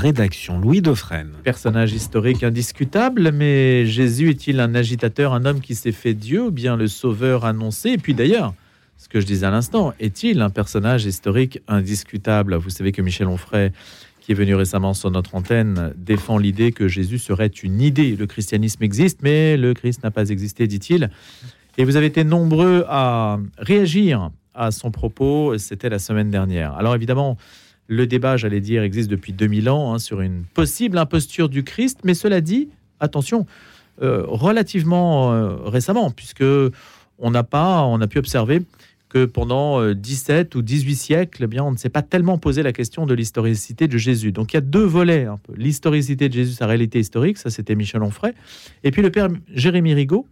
rédaction. Louis Dauphren. Personnage historique indiscutable, mais Jésus est-il un agitateur, un homme qui s'est fait Dieu ou bien le sauveur annoncé? Et puis d'ailleurs, ce que je disais à l'instant, est-il un personnage historique indiscutable? Vous savez que Michel Onfray, qui est venu récemment sur notre antenne, défend l'idée que Jésus serait une idée. Le christianisme existe, mais le Christ n'a pas existé, dit-il. Et vous avez été nombreux à réagir à son propos, c'était la semaine dernière. Alors évidemment, le débat, j'allais dire, existe depuis 2000 ans hein, sur une possible imposture du Christ, mais cela dit, attention, euh, relativement euh, récemment, puisque on n'a pas, on a pu observer que pendant 17 euh, ou 18 siècles, eh bien, on ne s'est pas tellement posé la question de l'historicité de Jésus. Donc il y a deux volets, l'historicité de Jésus, sa réalité historique, ça c'était Michel Onfray, et puis le père Jérémy Rigaud,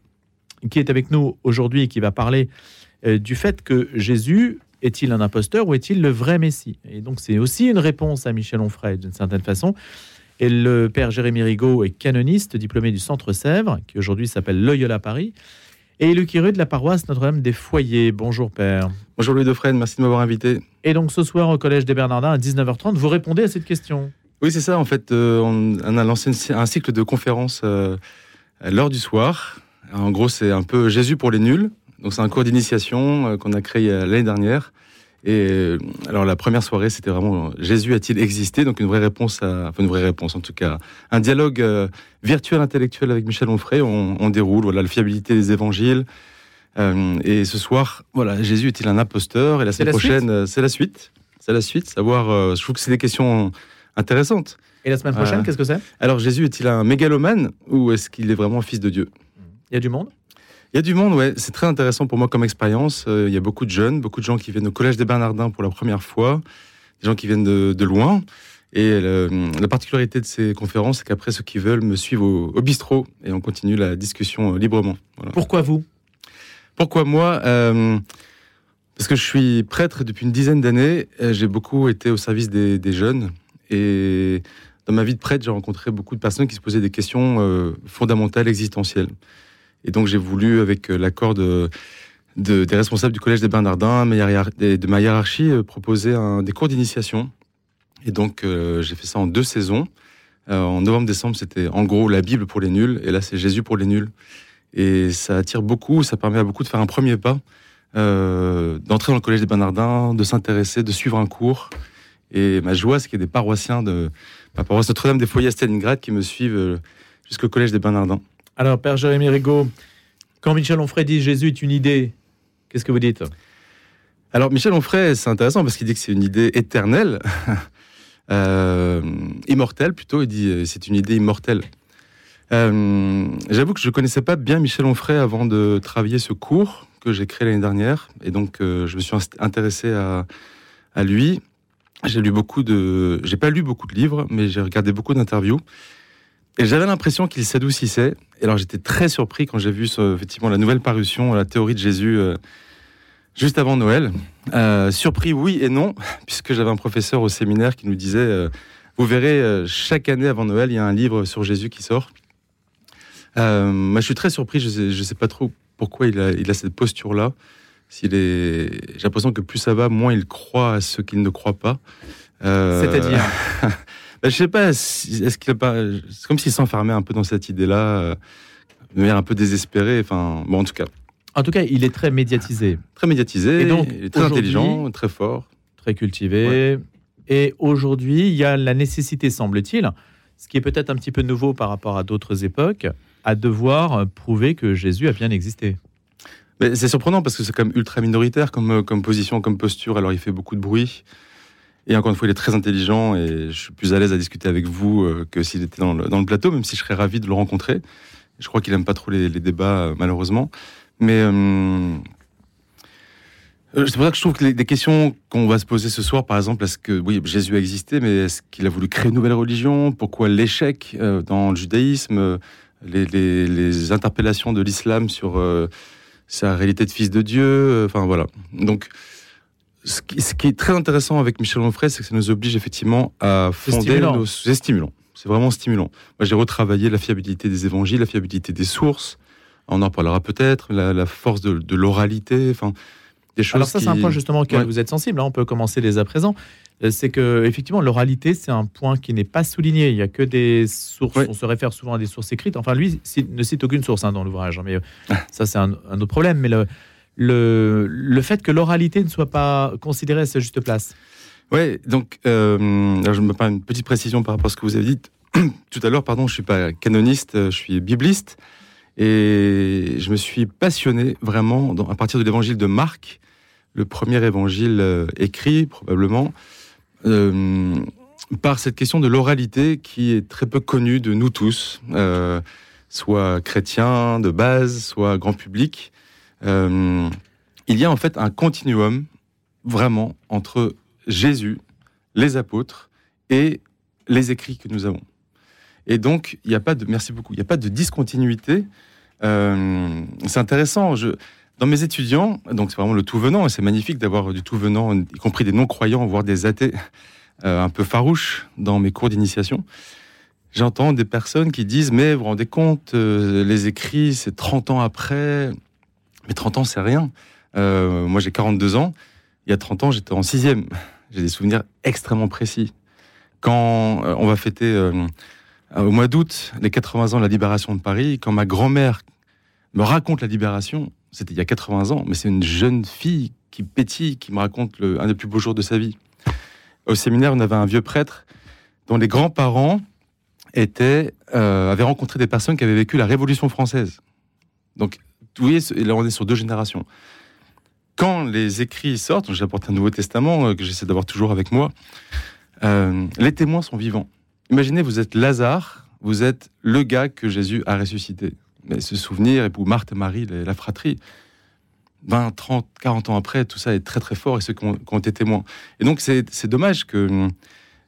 qui est avec nous aujourd'hui et qui va parler du fait que Jésus est-il un imposteur ou est-il le vrai Messie? Et donc c'est aussi une réponse à Michel Onfray d'une certaine façon. Et le père Jérémy Rigaud est canoniste, diplômé du Centre Sèvres, qui aujourd'hui s'appelle Loyola Paris, et le curé de la paroisse Notre-Dame des Foyers. Bonjour père. Bonjour Louis Defresne, merci de m'avoir invité. Et donc ce soir au Collège des Bernardins à 19h30, vous répondez à cette question Oui c'est ça, en fait euh, on, a lancé un cycle de conférences euh, à l'heure du soir. En gros c'est un peu Jésus pour les nuls, donc c'est un cours d'initiation euh, qu'on a créé euh, l'année dernière. Et euh, alors la première soirée, c'était vraiment Jésus a-t-il existé? Donc une vraie réponse, à, enfin une vraie réponse en tout cas, un dialogue virtuel intellectuel avec Michel Onfray. On, déroule voilà la fiabilité des évangiles. et ce soir, voilà, Jésus est-il un imposteur? Et la semaine prochaine, c'est la suite. C'est la suite. Savoir, je trouve que c'est des questions intéressantes. Et la semaine prochaine, qu'est-ce que c'est? Alors Jésus est-il un mégalomane ou est-ce qu'il est vraiment fils de Dieu? Il y a du monde? Il y a du monde, ouais. C'est très intéressant pour moi comme expérience. Euh, il y a beaucoup de jeunes, beaucoup de gens qui viennent au Collège des Bernardins pour la première fois, des gens qui viennent de, loin. Et la particularité de ces conférences, c'est qu'après, ceux qui veulent me suivent au, bistrot et on continue la discussion euh, librement. Pourquoi vous? Pourquoi moi euh, Parce que je suis prêtre depuis une dizaine d'années. J'ai beaucoup été au service des, jeunes. Et dans ma vie de prêtre, j'ai rencontré beaucoup de personnes qui se posaient des questions fondamentales, existentielles. Et donc j'ai voulu, avec euh, l'accord de, des responsables du Collège des Bernardins, de ma hiérarchie, euh, proposer des cours d'initiation. Et donc euh, j'ai fait ça en deux saisons. en novembre-décembre, c'était en gros la Bible pour les nuls, et là c'est Jésus pour les nuls. Et ça attire beaucoup, ça permet à beaucoup de faire un premier pas, d'entrer dans le Collège des Bernardins, de s'intéresser, de suivre un cours. Et ma joie, c'est qu'il y ait des paroissiens de ma paroisse Notre-Dame des Foyers à Stalingrad qui me suivent jusqu'au Collège des Bernardins. Alors, Père Jérémy Rigaud, quand Michel Onfray dit Jésus est une idée, qu'est-ce que vous dites? Alors, Michel Onfray, c'est intéressant parce qu'il dit que c'est une idée éternelle, euh, immortelle plutôt. Il dit euh, c'est une idée immortelle. Euh, j'avoue que je ne connaissais pas bien Michel Onfray avant de travailler ce cours que j'ai créé l'année dernière. Et donc, je me suis intéressé à, à lui. J'ai lu beaucoup de. J'ai pas lu beaucoup de livres, mais j'ai regardé beaucoup d'interviews. Et j'avais l'impression qu'il s'adoucissait. Et alors j'étais très surpris quand j'ai vu effectivement la nouvelle parution, la théorie de Jésus, euh, juste avant Noël. Euh, surpris, oui et non, puisque j'avais un professeur au séminaire qui nous disait, euh, vous verrez, chaque année avant Noël, il y a un livre sur Jésus qui sort. moi, je suis très surpris. Je sais, sais pas trop pourquoi il a, il a cette posture-là. S'il est, j'ai l'impression que plus ça va, moins il croit à ce qu'il ne croit pas. C'est-à-dire Bah, je sais pas, est-ce qu'il pas. C'est comme s'il s'enfermait un peu dans cette idée-là, euh, de manière un peu désespérée. Enfin, bon, en tout cas. En tout cas, il est très médiatisé. Très médiatisé, et donc, il est très intelligent, très fort. Très cultivé. Et aujourd'hui, il y a la nécessité, semble-t-il, ce qui est peut-être un petit peu nouveau par rapport à d'autres époques, à devoir prouver que Jésus a bien existé. Mais c'est surprenant parce que c'est quand même ultra minoritaire comme, comme position, comme posture. Alors il fait beaucoup de bruit. Et encore une fois, il est très intelligent et je suis plus à l'aise à discuter avec vous euh, que s'il était dans le, plateau, même si je serais ravi de le rencontrer. Je crois qu'il aime pas trop les, débats, euh, malheureusement. Mais euh, c'est pour ça que je trouve que des questions qu'on va se poser ce soir, par exemple, est-ce que oui, Jésus a existé, mais est-ce qu'il a voulu créer une nouvelle religion? Pourquoi l'échec dans le judaïsme? Les, interpellations de l'islam sur sa réalité de fils de Dieu Enfin voilà. Donc ce qui, est très intéressant avec Michel Onfray, c'est que ça nous oblige effectivement à fonder nos. C'est stimulant. C'est vraiment stimulant. Moi, j'ai retravaillé la fiabilité des évangiles, la fiabilité des sources. On en parlera peut-être. La, force de, l'oralité. Enfin, des choses. Alors ça, c'est un point justement auquel vous êtes sensible. Hein. On peut commencer dès à présent. euh, c'est que effectivement l'oralité c'est un point qui n'est pas souligné. Il y a que des sources. On se réfère souvent à des sources écrites. Enfin lui ne cite aucune source hein, dans l'ouvrage, hein, mais euh, ça c'est un, autre problème. Mais le, le, le fait que l'oralité ne soit pas considérée à sa juste place. Oui, donc euh, je me permets une petite précision par rapport à ce que vous avez dit tout à l'heure. Pardon, je suis pas canoniste, je suis bibliste. Et je me suis passionné vraiment à partir de l'évangile de Marc, le premier évangile euh, écrit probablement, euh, par cette question de l'oralité qui est très peu connue de nous tous, euh, soit chrétiens de base, soit grand public. Il y a en fait un continuum vraiment entre Jésus, les apôtres et les écrits que nous avons. Et donc, il n'y a pas de, merci beaucoup, il n'y a pas de discontinuité euh, c'est intéressant. Je, dans mes étudiants, donc c'est vraiment le tout venant, et c'est magnifique d'avoir du tout venant, y compris des non-croyants, voire des athées euh, un peu farouches dans mes cours d'initiation. J'entends des personnes qui disent Mais vous vous rendez compte, euh, les écrits, c'est 30 ans après. Mais 30 ans, c'est rien. moi, j'ai 42 ans. Il y a 30 ans, j'étais en sixième. J'ai des souvenirs extrêmement précis. Quand on va fêter euh, au mois d'août, les 80 ans de la libération de Paris, quand ma grand-mère me raconte la libération, c'était il y a 80 ans, mais c'est une jeune fille qui pétille, qui me raconte un des plus beaux jours de sa vie. Au séminaire, on avait un vieux prêtre dont les grands-parents euh, avaient rencontré des personnes qui avaient vécu la Révolution française. Donc, vous voyez, là, on est sur deux générations. Quand les écrits sortent, j'apporte un Nouveau Testament euh, que j'essaie d'avoir toujours avec moi, les témoins sont vivants. Imaginez, vous êtes Lazare, vous êtes le gars que Jésus a ressuscité. Mais ce souvenir, et pour Marthe et Marie, la fratrie, 20, 30, 40 ans après, tout ça est très très fort et ceux qui ont, été témoins. Et donc c'est dommage que...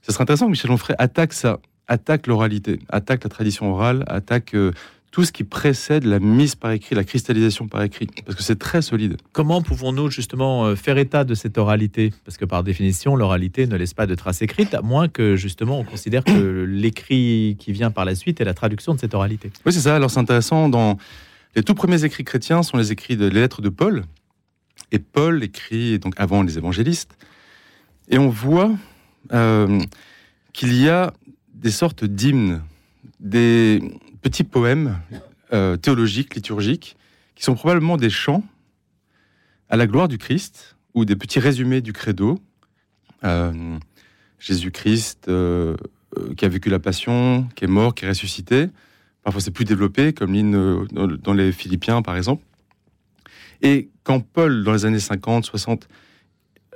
Ce serait intéressant que Michel Onfray attaque ça, attaque l'oralité, attaque la tradition orale, attaque euh, tout ce qui précède la mise par écrit, la cristallisation par écrit, parce que c'est très solide. Comment pouvons-nous justement euh, faire état de cette oralité? Parce que par définition, l'oralité ne laisse pas de traces écrites, à moins que justement on considère que l'écrit qui vient par la suite est la traduction de cette oralité. Oui, c'est ça. Alors c'est intéressant. Dans les tout premiers écrits chrétiens sont les écrits de les lettres de Paul, et Paul écrit donc avant les évangélistes, et on voit euh, qu'il y a des sortes d'hymnes, des petits poèmes euh, théologiques, liturgiques, qui sont probablement des chants à la gloire du Christ ou des petits résumés du credo. Euh, Jésus-Christ euh, qui a vécu la passion, qui est mort, qui est ressuscité. Parfois c'est plus développé, comme l'hymne dans les Philippiens par exemple. Et quand Paul, dans les années 50, 60,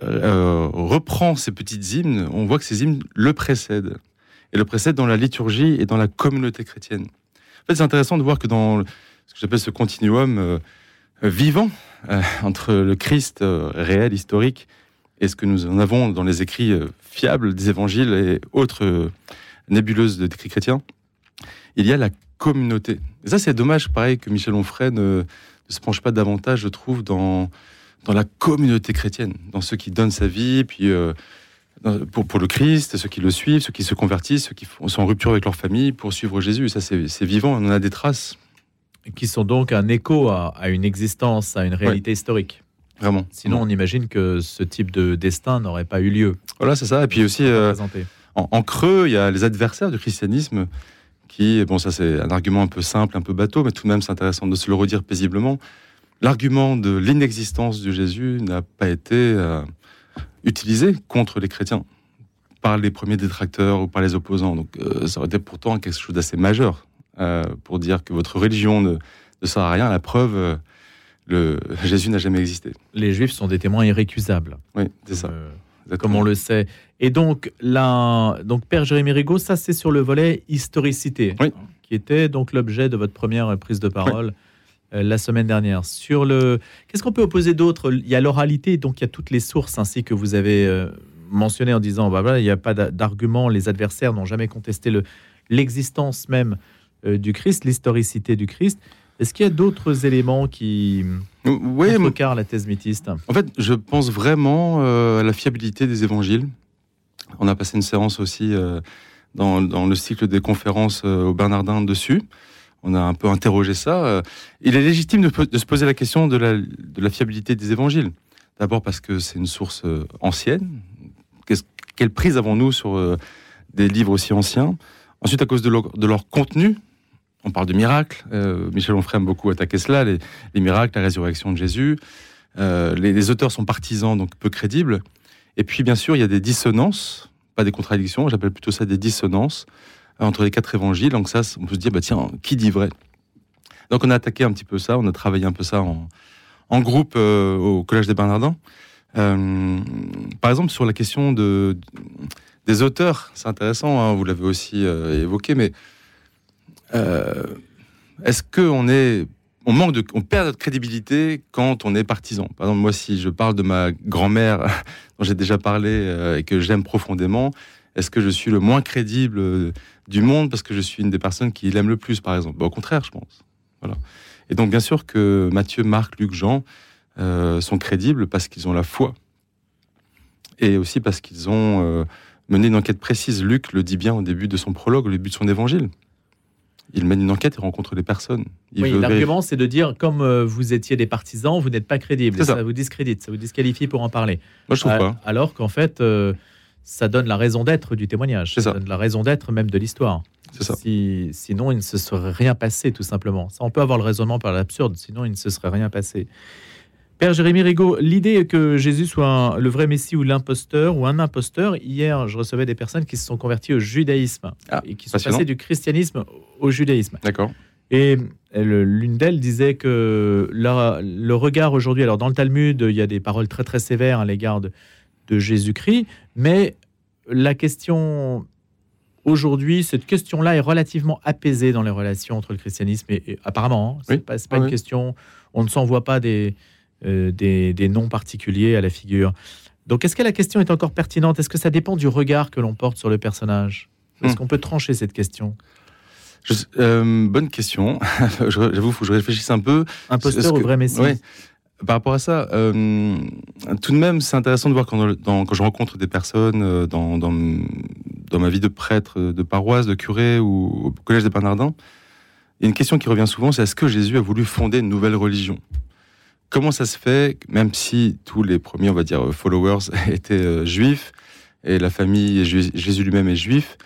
reprend ces petites hymnes, on voit que ces hymnes le précèdent. Et le précèdent dans la liturgie et dans la communauté chrétienne. En fait, c'est intéressant de voir que dans ce que j'appelle ce continuum euh, vivant euh, entre le Christ euh, réel, historique, et ce que nous en avons dans les écrits fiables des évangiles et autres nébuleuses d'écrits chrétiens, il y a la communauté. Et ça, c'est dommage, pareil, que Michel Onfray ne, se penche pas davantage, je trouve, dans, dans la communauté chrétienne, dans ceux qui donnent sa vie, puis pour, pour, le Christ, ceux qui le suivent, ceux qui se convertissent, ceux qui sont en rupture avec leur famille pour suivre Jésus. Ça, c'est vivant, on en a des traces. Qui sont donc un écho à, une existence, à une réalité historique. Vraiment. Sinon, on imagine que ce type de destin n'aurait pas eu lieu. Voilà, c'est ça. Et puis aussi, euh, en, en, creux, il y a les adversaires du christianisme qui, bon, ça c'est un argument un peu simple, un peu bateau, mais tout de même c'est intéressant de se le redire paisiblement. L'argument de l'inexistence de Jésus n'a pas été euh, utilisé contre les chrétiens par les premiers détracteurs ou par les opposants. Donc euh, ça aurait été pourtant quelque chose d'assez majeur euh, pour dire que votre religion ne, ne, sert à rien. La preuve, euh, le, Jésus n'a jamais existé. Les Juifs sont des témoins irrécusables. Oui, c'est ça. comme on le sait. Et donc, là, donc Père Jérémy Rigaud, ça c'est sur le volet historicité, qui était donc l'objet de votre première prise de parole. La semaine dernière. Sur le, qu'est-ce qu'on peut opposer d'autre? Il y a l'oralité, donc il y a toutes les sources ainsi que vous avez euh, mentionné en disant, bah voilà, il n'y a pas d'argument, les adversaires n'ont jamais contesté le, l'existence même euh, du Christ, l'historicité du Christ. Est-ce qu'il y a d'autres éléments qui oui, contrecarrent la thèse mythiste En fait, je pense vraiment à la fiabilité des évangiles. On a passé une séance aussi dans, dans, le cycle des conférences au Bernardin dessus on a un peu interrogé ça. Euh, il est légitime de, se poser la question de la, fiabilité des évangiles. D'abord parce que c'est une source euh, ancienne, quelle prise avons-nous sur euh, des livres aussi anciens? Ensuite, à cause de leur, contenu, on parle de miracles. Michel Onfray aime beaucoup attaquer cela, les, miracles, la résurrection de Jésus. Les, auteurs sont partisans, donc peu crédibles. Et puis, bien sûr, il y a des dissonances, pas des contradictions, j'appelle plutôt ça des dissonances entre les quatre évangiles. Donc ça, on peut se dire, bah, tiens, qui dit vrai? Donc on a attaqué un petit peu ça, on a travaillé un peu ça en, groupe au Collège des Bernardins. par exemple, sur la question de, des auteurs, c'est intéressant, hein, vous l'avez aussi euh, évoqué, mais euh, est-ce qu'on est, on manque de, on perd notre crédibilité quand on est partisan? Par exemple, moi, si je parle de ma grand-mère dont j'ai déjà parlé euh, et que j'aime profondément, est-ce que je suis le moins crédible du monde parce que je suis une des personnes qui l'aime le plus, par exemple? Au contraire, je pense. Voilà. Et donc, bien sûr que Matthieu, Marc, Luc, Jean sont crédibles parce qu'ils ont la foi et aussi parce qu'ils ont mener une enquête précise. Luc le dit bien au début de son prologue, au début de son évangile. Il mène une enquête et rencontre des personnes. oui, l'argument, c'est de dire, comme euh, vous étiez des partisans, vous n'êtes pas crédible. Ça. vous discrédite, ça vous disqualifie pour en parler. Moi, je trouve pas. Alors qu'en fait, euh, ça donne la raison d'être du témoignage. Ça, donne la raison d'être même de l'histoire. Si, sinon, il ne se serait rien passé, tout simplement. Ça, on peut avoir le raisonnement par l'absurde, sinon, il ne se serait rien passé. Père Jérémy Rigaud, l'idée que Jésus soit le vrai Messie ou l'imposteur ou un imposteur, hier je recevais des personnes qui se sont converties au judaïsme ah, et qui sont passées du christianisme au judaïsme. D'accord. Et l'une d'elles disait que le regard aujourd'hui, alors dans le Talmud, il y a des paroles très très sévères à l'égard de, Jésus-Christ, mais la question aujourd'hui, cette question-là est relativement apaisée dans les relations entre le christianisme et, apparemment, hein, c'est pas, pas une question, on ne s'envoie pas des euh, des, noms particuliers à la figure. Donc, est-ce que la question est encore pertinente? Est-ce que ça dépend du regard que l'on porte sur le personnage? Est-ce hmm. qu'on peut trancher cette question? Euh, Bonne question. J'avoue, faut que je réfléchisse un peu. Imposteur ou vrai messie Par rapport à ça, euh, tout de même, c'est intéressant de voir quand, je rencontre des personnes dans, dans, ma vie de prêtre, de paroisse, de curé ou au collège des Bernardins. Une question qui revient souvent, c'est est-ce que Jésus a voulu fonder une nouvelle religion? Comment ça se fait, même si tous les premiers, on va dire, followers étaient euh, juifs, et la famille, Jésus lui-même est juif,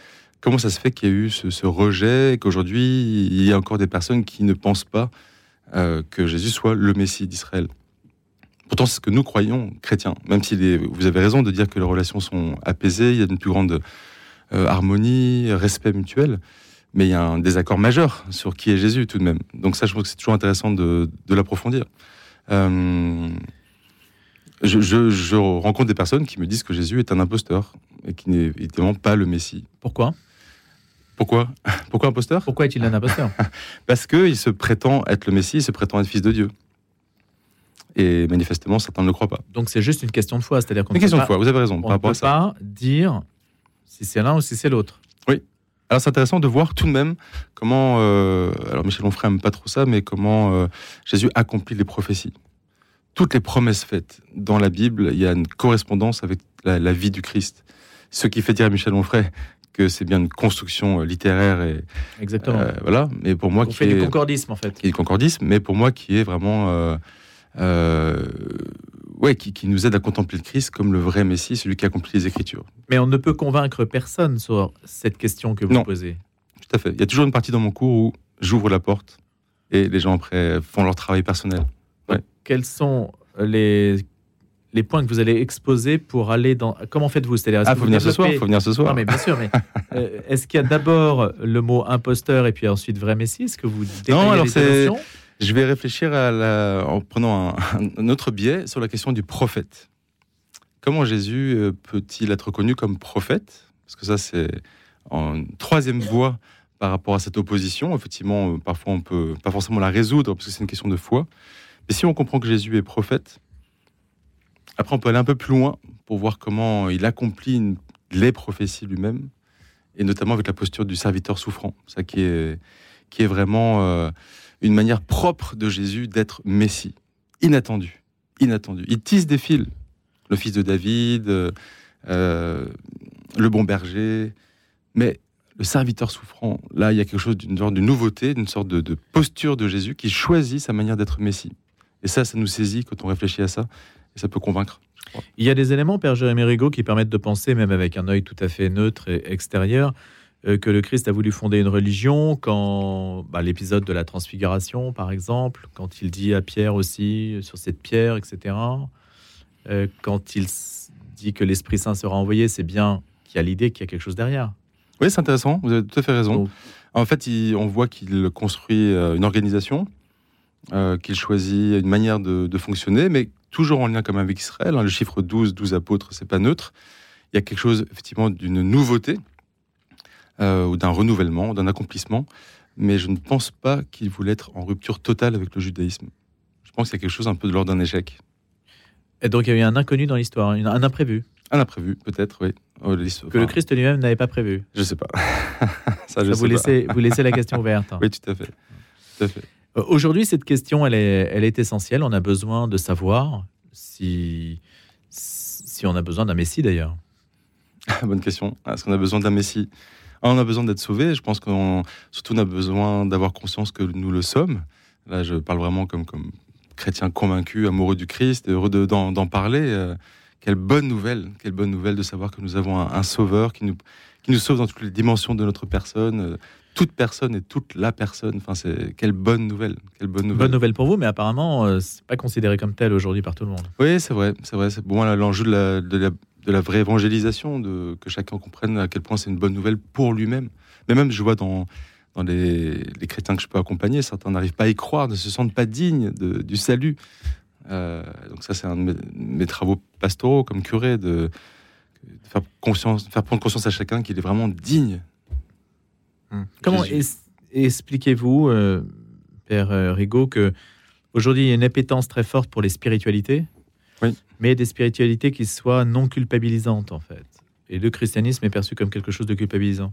comment ça se fait qu'il y a eu ce, rejet, et qu'aujourd'hui, il y a encore des personnes qui ne pensent pas euh, que Jésus soit le Messie d'Israël? Pourtant, c'est ce que nous croyons, chrétiens, même si vous avez raison de dire que les relations sont apaisées, il y a une plus grande euh, harmonie, respect mutuel mais il y a un désaccord majeur sur qui est Jésus tout de même. Donc ça, je trouve que c'est toujours intéressant de l'approfondir. Euh, je, rencontre des personnes qui me disent que Jésus est un imposteur et qui n'est évidemment pas le Messie. Pourquoi? Pourquoi? Pourquoi imposteur? Pourquoi est-il un imposteur? Parce qu'il se prétend être le Messie, il se prétend être fils de Dieu. Et manifestement, certains ne le croient pas. Donc c'est juste une question de foi, c'est-à-dire qu'on une question de foi. Vous avez raison. On ne peut pas dire si c'est l'un ou si c'est l'autre. Oui. Alors c'est intéressant de voir tout de même comment, euh, alors Michel Onfray n'aime pas trop ça, mais comment euh, Jésus accomplit les prophéties. Toutes les promesses faites dans la Bible, il y a une correspondance avec la, vie du Christ. Ce qui fait dire à Michel Onfray que c'est bien une construction euh, littéraire et exactement. voilà, mais pour moi On qui fait du concordisme en fait. Qui est du concordisme, mais pour moi qui est vraiment ouais, qui, nous aide à contempler le Christ comme le vrai Messie, celui qui accomplit les Écritures. Mais on ne peut convaincre personne sur cette question que vous posez. Tout à fait. Il y a toujours une partie dans mon cours où j'ouvre la porte et les gens après font leur travail personnel. Quels sont les les points que vous allez exposer pour aller dans. Comment faites-vous? C'est-à-dire, ah, faut venir ce soir. Faut venir ce soir. Non, mais bien sûr. Mais euh, est-ce qu'il y a d'abord le mot imposteur et puis ensuite vrai Messie? Est-ce que vous non alors c'est je vais réfléchir en prenant un, autre biais sur la question du prophète. Comment Jésus euh, peut-il être connu comme prophète? Parce que ça, c'est en troisième voie par rapport à cette opposition. Effectivement, euh, parfois, on peut pas forcément la résoudre parce que c'est une question de foi. Mais si on comprend que Jésus est prophète, après, on peut aller un peu plus loin pour voir comment il accomplit les prophéties lui-même, et notamment avec la posture du serviteur souffrant. Ça qui est, vraiment euh, une manière propre de Jésus d'être Messie, inattendu, inattendu. Il tisse des fils, le fils de David, euh, le bon berger, mais le serviteur souffrant, là, il y a quelque chose d'une sorte de nouveauté, d'une sorte de, posture de Jésus qui choisit sa manière d'être Messie. Et ça, ça nous saisit quand on réfléchit à ça, et ça peut convaincre. Il y a des éléments, Père Jérémy Rigaud, qui permettent de penser, même avec un œil tout à fait neutre et extérieur, euh, que le Christ a voulu fonder une religion quand bah, l'épisode de la transfiguration, par exemple, quand il dit à Pierre aussi euh, sur cette pierre, etc. Euh, quand il dit que l'Esprit Saint sera envoyé, c'est bien qu'il y a l'idée qu'il y a quelque chose derrière. Oui, c'est intéressant. Vous avez tout à fait raison. En fait, on voit qu'il construit une organisation, qu'il choisit une manière de, fonctionner, mais toujours en lien comme avec Israël. Hein. Le chiffre 12, 12 apôtres, c'est pas neutre. Il y a quelque chose effectivement d'une nouveauté euh, ou d'un renouvellement, d'un accomplissement. Mais je ne pense pas qu'il voulait être en rupture totale avec le judaïsme. Je pense qu'il y a quelque chose un peu de l'ordre d'un échec. Et donc il y a eu un inconnu dans l'histoire, un imprévu. Un imprévu, peut-être, oui. Oh, que le Christ lui-même n'avait pas prévu. Je ne sais pas. Ça, je vous, laissez, vous laissez la question ouverte. oui, tout à fait. fait. Euh, aujourd'hui, cette question, elle est, elle est essentielle. On a besoin de savoir si, si on a besoin d'un Messie, d'ailleurs. Bonne question. Est-ce qu'on a besoin d'un Messie? On a besoin d'être sauvé. Je pense qu'on surtout on a besoin d'avoir conscience que nous le sommes. Là, je parle vraiment comme, comme chrétien convaincu, amoureux du Christ, heureux d'en parler. Euh, quelle bonne nouvelle, quelle bonne nouvelle de savoir que nous avons un, sauveur qui nous, qui nous sauve dans toutes les dimensions de notre personne. Euh, toute personne et toute la personne. Enfin, c'est quelle bonne nouvelle, quelle bonne nouvelle. Bonne nouvelle pour vous, mais apparemment, euh, c'est pas considéré comme tel aujourd'hui par tout le monde. Oui, c'est vrai, c'est vrai. C'est bon, l'enjeu de de la, de la vraie évangélisation, de, que chacun comprenne à quel point c'est une bonne nouvelle pour lui-même. Mais même, je vois dans, dans les, chrétiens que je peux accompagner, certains n'arrivent pas à y croire, ne se sentent pas dignes du salut. Euh, donc ça, c'est un de mes, travaux pastoraux comme curé, de, faire, conscience, faire prendre conscience à chacun qu'il est vraiment digne. Hum. Comment expliquez-vous, euh, Père euh, Rigaud, que aujourd'hui il y a une appétence très forte pour les spiritualités? Mais des spiritualités qui soient non culpabilisantes, en fait. Et le christianisme est perçu comme quelque chose de culpabilisant.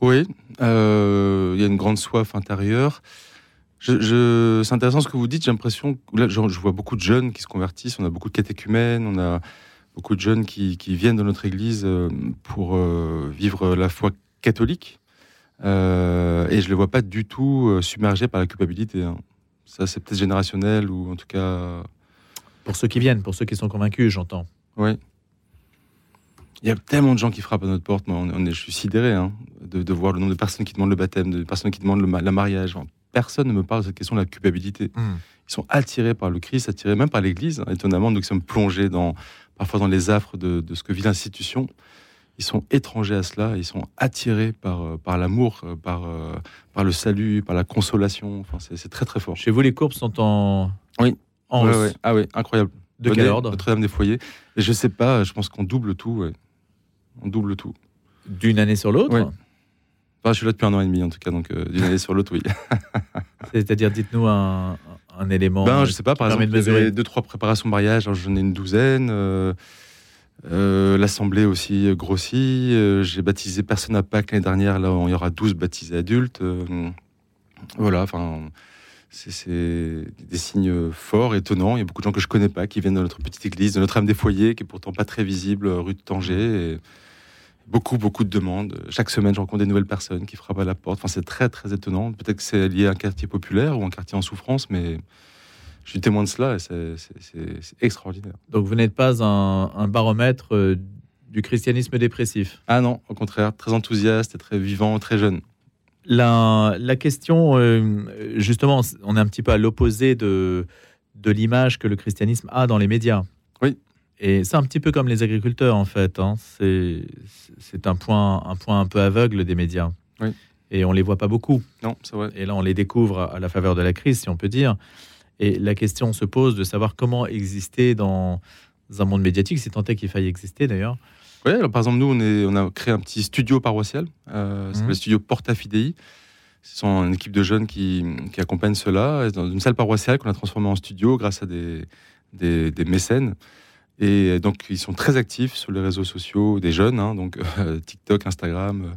Oui, euh, il y a une grande soif intérieure. C'est intéressant ce que vous dites. J'ai l'impression, là, je, vois beaucoup de jeunes qui se convertissent. On a beaucoup de catéchumènes, on a beaucoup de jeunes qui, viennent dans notre église euh, pour euh, vivre la foi catholique. et je les vois pas du tout submergés par la culpabilité. Hein. Ça, c'est peut-être générationnel ou en tout cas pour ceux qui viennent, pour ceux qui sont convaincus, j'entends. Oui. Il y a tellement de gens qui frappent à notre porte. Moi, on est, je suis sidéré hein, de, voir le nombre de personnes qui demandent le baptême, de personnes qui demandent le, mariage. Personne ne me parle de cette question de la culpabilité. Hmm. Ils sont attirés par le Christ, attirés même par l'Église. Hein, étonnamment, nous qui sommes plongés dans, parfois dans les affres de, ce que vit l'institution. Ils sont étrangers à cela, ils sont attirés par, euh, par l'amour, euh, par, euh, par le salut, par la consolation. Enfin, c'est très très fort. Chez vous, les courbes sont en, oui. Ah oui, incroyable. De quel ordre Notre-Dame des foyers. Et je sais pas, je pense qu'on double tout. On double tout. D'une année sur l'autre enfin, Je suis là depuis un an et demi en tout cas, donc euh, d'une année sur l'autre, oui. C'est-à-dire, dites-nous un, élément. Ben, je sais pas, par exemple, y avait deux, trois préparations de mariage, j'en ai une douzaine. Euh, euh, l'assemblée aussi grossit. J'ai baptisé personne à Pâques l'année dernière, là, il y aura 12 baptisés adultes. voilà, enfin c'est des signes forts, étonnants. Il y a beaucoup de gens que je connais pas qui viennent de notre petite église, de Notre-Dame des Foyers, qui est pourtant pas très visible, rue de Tanger. beaucoup, beaucoup de demandes. Chaque semaine, je rencontre des nouvelles personnes qui frappent à la porte. Enfin, c'est très, très étonnant. Peut-être que c'est lié à un quartier populaire ou un quartier en souffrance, mais je suis témoin de cela et c'est extraordinaire. Donc, vous n'êtes pas un, baromètre euh, du christianisme dépressif? Ah non, au contraire, très enthousiaste et très vivant, très jeune. La, question, euh, justement, on est un petit peu à l'opposé de, de l'image que le christianisme a dans les médias. Oui. Et c'est un petit peu comme les agriculteurs, en fait. Hein. C'est un point, un point un peu aveugle des médias. Oui. Et on les voit pas beaucoup. Non, c'est vrai. Et là, on les découvre à la faveur de la crise, si on peut dire. Et la question se pose de savoir comment exister dans un monde médiatique, si tant est qu'il faille exister d'ailleurs, oui, alors par exemple, nous, on, est, on a créé un petit studio paroissial, euh, c'est mhm. le studio Porta Fidei. Ce sont une équipe de jeunes qui, qui accompagnent cela dans une salle paroissiale qu'on a transformée en studio grâce à des, des, mécènes. Et donc, ils sont très actifs sur les réseaux sociaux des jeunes, hein, donc euh, TikTok, Instagram,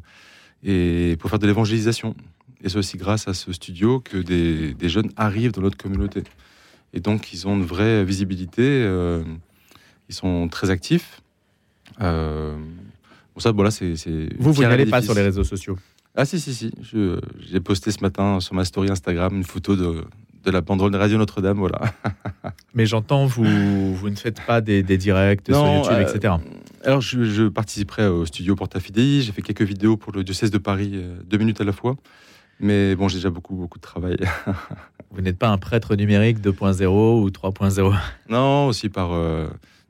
euh, et pour faire de l'évangélisation. Et c'est aussi grâce à ce studio que des, des, jeunes arrivent dans notre communauté. Et donc, ils ont une vraie visibilité. Euh, ils sont très actifs. Euh, bon, ça, bon, là, c'est. Vous, vous n'allez pas sur les réseaux sociaux Ah, si, si, si. J'ai posté ce matin sur ma story Instagram une photo de, de la banderole de Radio Notre-Dame, voilà. Mais j'entends, vous, vous ne faites pas des, des directs Non, sur YouTube, euh, etc. Alors, je, je participerai au studio Porta Fidei. J'ai fait quelques vidéos pour le diocèse de Paris, euh, deux minutes à la fois. Mais bon, j'ai déjà beaucoup, beaucoup de travail. Vous n'êtes pas un prêtre numérique 2.0 ou 3.0. non, aussi par, euh,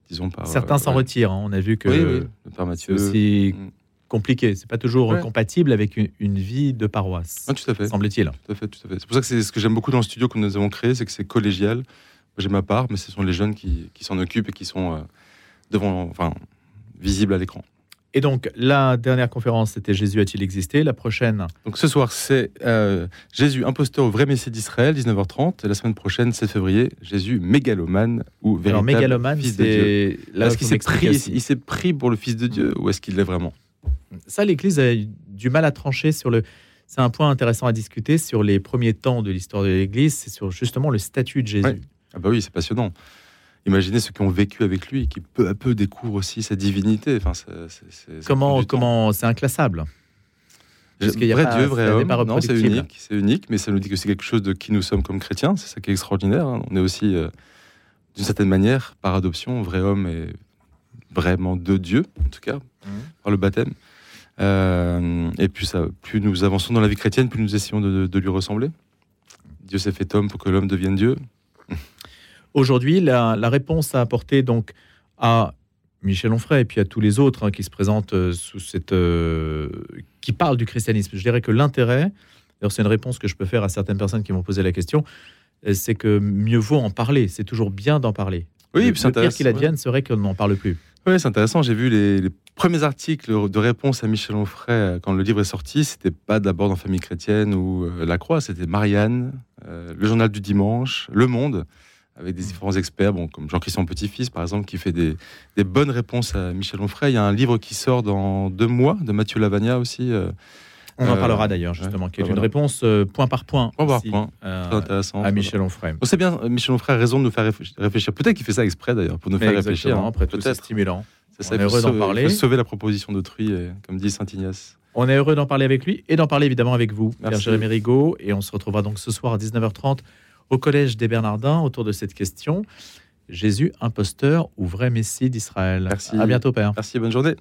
disons, par. Certains euh, s'en ouais. retirent. hein. On a vu que Oui, oui, c'est Mathieu. aussi Mm. compliqué. C'est pas toujours Ouais. compatible avec une, une vie de paroisse, Ah, tout à fait. semble-t-il. Tout à fait, tout à fait. C'est pour ça que c'est ce que j'aime beaucoup dans le studio que nous avons créé, c'est que c'est collégial. J'ai ma part, mais ce sont les jeunes qui, qui s'en occupent et qui sont euh, devant, enfin, visibles à l'écran. Et donc, la dernière conférence, c'était Jésus a-t-il existé? La prochaine, Donc ce soir, c'est euh, Jésus, imposteur au vrai Messie d'Israël, 19h30. Et la semaine prochaine, 7 février, Jésus, mégalomane ou véritable alors mégalomane, fils de Dieu. Est-ce qu'il s'est pris, il s'est pris pour le Fils de Dieu ou est-ce qu'il l'est vraiment? Ça, l'Église a eu du mal à trancher sur le. C'est un point intéressant à discuter sur les premiers temps de l'histoire de l'Église, c'est sur justement le statut de Jésus. Ouais. Ah bah oui, c'est passionnant. Imaginez ceux qui ont vécu avec lui et qui peu à peu découvrent aussi sa divinité. Enfin, Comment, comment, c'est inclassable. Parce a vrai pas- Dieu, vrai homme. Non, c'est unique, c'est unique, mais ça nous dit que c'est quelque chose de qui nous sommes comme chrétiens. C'est ça qui est extraordinaire. hein. On est aussi, euh, d'une certaine manière, par adoption, vrai homme et vraiment de Dieu, en tout cas, Mhm. par le baptême. Euh, et puis ça, plus nous avançons dans la vie chrétienne, plus nous essayons de, de lui ressembler. Dieu s'est fait homme pour que l'homme devienne Dieu. Aujourd'hui, la, la réponse à apporter donc à Michel Onfray et puis à tous les autres hein, qui se présentent euh, sous cette, euh, qui parlent du christianisme. Je dirais que l'intérêt, d'ailleurs c'est une réponse que je peux faire à certaines personnes qui m'ont posé la question, euh, c'est que mieux vaut en parler. C'est toujours bien d'en parler. Oui, c'est le pire intéressant, qu'il advienne serait qu'on n'en parle plus. Oui, c'est intéressant. J'ai vu les, les premiers articles de réponse à Michel Onfray quand le livre est sorti. C'était pas d'abord dans Famille chrétienne ou La Croix, c'était Marianne, euh, le journal du dimanche, Le Monde, avec des différents experts, bon, comme Jean-Christian Petit-Fils, par exemple, qui fait des, des bonnes réponses à Michel Onfray. Il y a un livre qui sort dans deux mois de Mathieu Lavagna aussi. euh, On en Euh, parlera d'ailleurs justement, ouais, qui est une réponse euh, point par point, Point par point. euh, très intéressant. à Michel Onfray. On sait bien, Michel Onfray a raison de nous faire réfléch- réfléchir. Peut-être qu'il fait ça exprès d'ailleurs, pour nous faire réfléchir. Hein. après tout, c'est stimulant. C'est On ça, est heureux d'en parler. sauver la proposition d'autrui, comme dit Saint Ignace. On est heureux d'en parler avec lui et d'en parler évidemment avec vous, Merci. Jérémy Rigaud. Et on se retrouvera donc ce soir à 19h30 au Collège des Bernardins autour de cette question. Jésus, imposteur ou vrai Messie d'Israël Merci. À bientôt, Père. Merci, bonne journée.